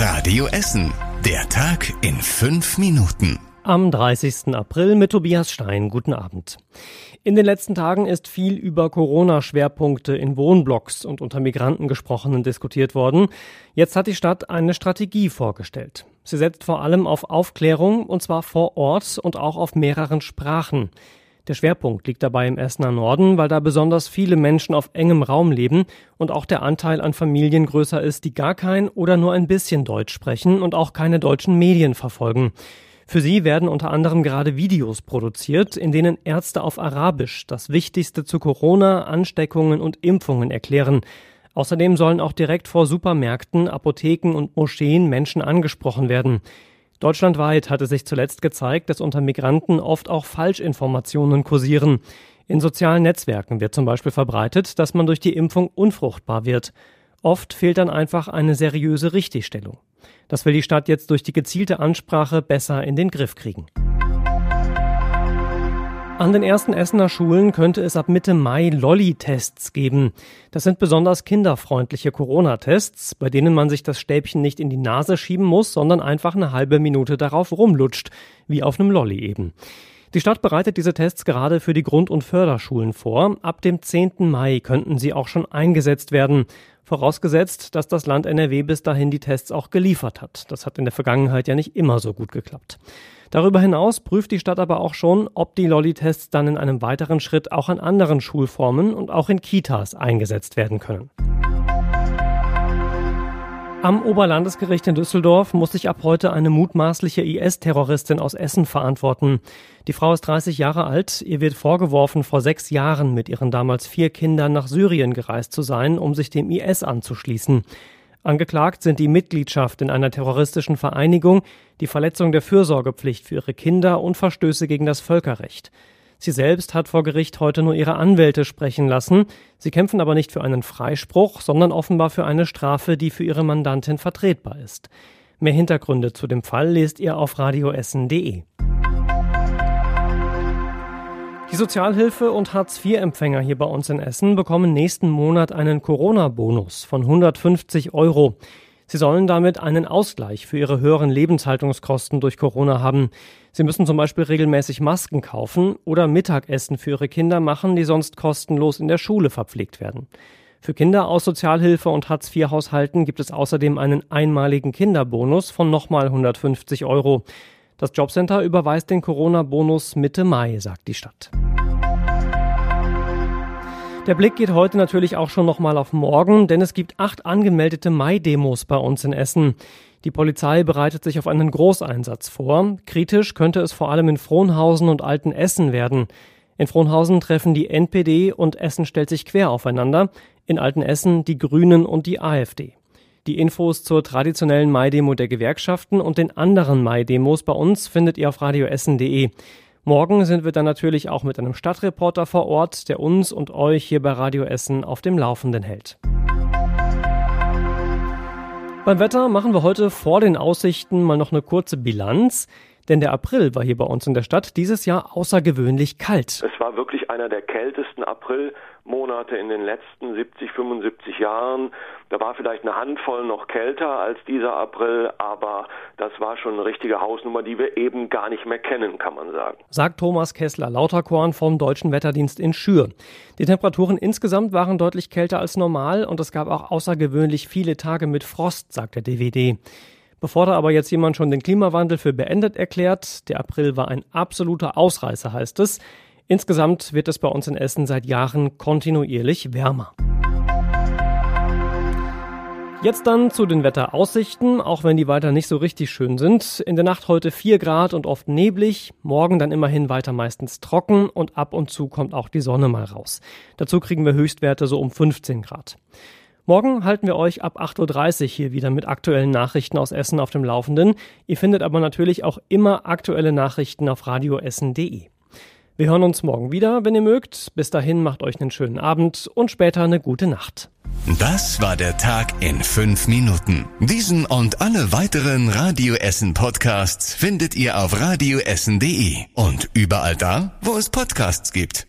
Radio Essen. Der Tag in fünf Minuten. Am 30. April mit Tobias Stein. Guten Abend. In den letzten Tagen ist viel über Corona-Schwerpunkte in Wohnblocks und unter Migranten gesprochenen diskutiert worden. Jetzt hat die Stadt eine Strategie vorgestellt. Sie setzt vor allem auf Aufklärung und zwar vor Ort und auch auf mehreren Sprachen. Der Schwerpunkt liegt dabei im Essener Norden, weil da besonders viele Menschen auf engem Raum leben und auch der Anteil an Familien größer ist, die gar kein oder nur ein bisschen Deutsch sprechen und auch keine deutschen Medien verfolgen. Für sie werden unter anderem gerade Videos produziert, in denen Ärzte auf Arabisch das Wichtigste zu Corona, Ansteckungen und Impfungen erklären. Außerdem sollen auch direkt vor Supermärkten, Apotheken und Moscheen Menschen angesprochen werden. Deutschlandweit hatte sich zuletzt gezeigt, dass unter Migranten oft auch Falschinformationen kursieren. In sozialen Netzwerken wird zum Beispiel verbreitet, dass man durch die Impfung unfruchtbar wird. Oft fehlt dann einfach eine seriöse Richtigstellung. Das will die Stadt jetzt durch die gezielte Ansprache besser in den Griff kriegen. An den ersten Essener Schulen könnte es ab Mitte Mai Lolli-Tests geben. Das sind besonders kinderfreundliche Corona-Tests, bei denen man sich das Stäbchen nicht in die Nase schieben muss, sondern einfach eine halbe Minute darauf rumlutscht, wie auf einem Lolli eben. Die Stadt bereitet diese Tests gerade für die Grund- und Förderschulen vor. Ab dem 10. Mai könnten sie auch schon eingesetzt werden. Vorausgesetzt, dass das Land NRW bis dahin die Tests auch geliefert hat. Das hat in der Vergangenheit ja nicht immer so gut geklappt. Darüber hinaus prüft die Stadt aber auch schon, ob die Lolli-Tests dann in einem weiteren Schritt auch an anderen Schulformen und auch in Kitas eingesetzt werden können. Am Oberlandesgericht in Düsseldorf muss sich ab heute eine mutmaßliche IS-Terroristin aus Essen verantworten. Die Frau ist 30 Jahre alt. Ihr wird vorgeworfen, vor sechs Jahren mit ihren damals vier Kindern nach Syrien gereist zu sein, um sich dem IS anzuschließen. Angeklagt sind die Mitgliedschaft in einer terroristischen Vereinigung, die Verletzung der Fürsorgepflicht für ihre Kinder und Verstöße gegen das Völkerrecht. Sie selbst hat vor Gericht heute nur ihre Anwälte sprechen lassen. Sie kämpfen aber nicht für einen Freispruch, sondern offenbar für eine Strafe, die für ihre Mandantin vertretbar ist. Mehr Hintergründe zu dem Fall lest ihr auf radioessen.de. Die Sozialhilfe und Hartz-IV-Empfänger hier bei uns in Essen bekommen nächsten Monat einen Corona-Bonus von 150 Euro. Sie sollen damit einen Ausgleich für ihre höheren Lebenshaltungskosten durch Corona haben. Sie müssen zum Beispiel regelmäßig Masken kaufen oder Mittagessen für ihre Kinder machen, die sonst kostenlos in der Schule verpflegt werden. Für Kinder aus Sozialhilfe und Hartz-IV-Haushalten gibt es außerdem einen einmaligen Kinderbonus von nochmal 150 Euro. Das Jobcenter überweist den Corona-Bonus Mitte Mai, sagt die Stadt. Der Blick geht heute natürlich auch schon nochmal auf morgen, denn es gibt acht angemeldete Mai-Demos bei uns in Essen. Die Polizei bereitet sich auf einen Großeinsatz vor. Kritisch könnte es vor allem in Frohnhausen und Altenessen werden. In Frohnhausen treffen die NPD und Essen stellt sich quer aufeinander. In Altenessen die Grünen und die AfD. Die Infos zur traditionellen Mai-Demo der Gewerkschaften und den anderen Mai-Demos bei uns findet ihr auf radioessen.de. Morgen sind wir dann natürlich auch mit einem Stadtreporter vor Ort, der uns und euch hier bei Radio Essen auf dem Laufenden hält. Beim Wetter machen wir heute vor den Aussichten mal noch eine kurze Bilanz. Denn der April war hier bei uns in der Stadt dieses Jahr außergewöhnlich kalt. Es war wirklich einer der kältesten Aprilmonate in den letzten 70, 75 Jahren. Da war vielleicht eine Handvoll noch kälter als dieser April, aber das war schon eine richtige Hausnummer, die wir eben gar nicht mehr kennen, kann man sagen. Sagt Thomas Kessler Lauterkorn vom Deutschen Wetterdienst in Schür. Die Temperaturen insgesamt waren deutlich kälter als normal und es gab auch außergewöhnlich viele Tage mit Frost, sagt der DWD. Bevor da aber jetzt jemand schon den Klimawandel für beendet erklärt, der April war ein absoluter Ausreißer, heißt es. Insgesamt wird es bei uns in Essen seit Jahren kontinuierlich wärmer. Jetzt dann zu den Wetteraussichten, auch wenn die weiter nicht so richtig schön sind. In der Nacht heute 4 Grad und oft neblig, morgen dann immerhin weiter meistens trocken und ab und zu kommt auch die Sonne mal raus. Dazu kriegen wir Höchstwerte so um 15 Grad. Morgen halten wir euch ab 8.30 Uhr hier wieder mit aktuellen Nachrichten aus Essen auf dem Laufenden. Ihr findet aber natürlich auch immer aktuelle Nachrichten auf radioessen.de. Wir hören uns morgen wieder, wenn ihr mögt. Bis dahin macht euch einen schönen Abend und später eine gute Nacht. Das war der Tag in fünf Minuten. Diesen und alle weiteren Radio Essen Podcasts findet ihr auf radioessen.de und überall da, wo es Podcasts gibt.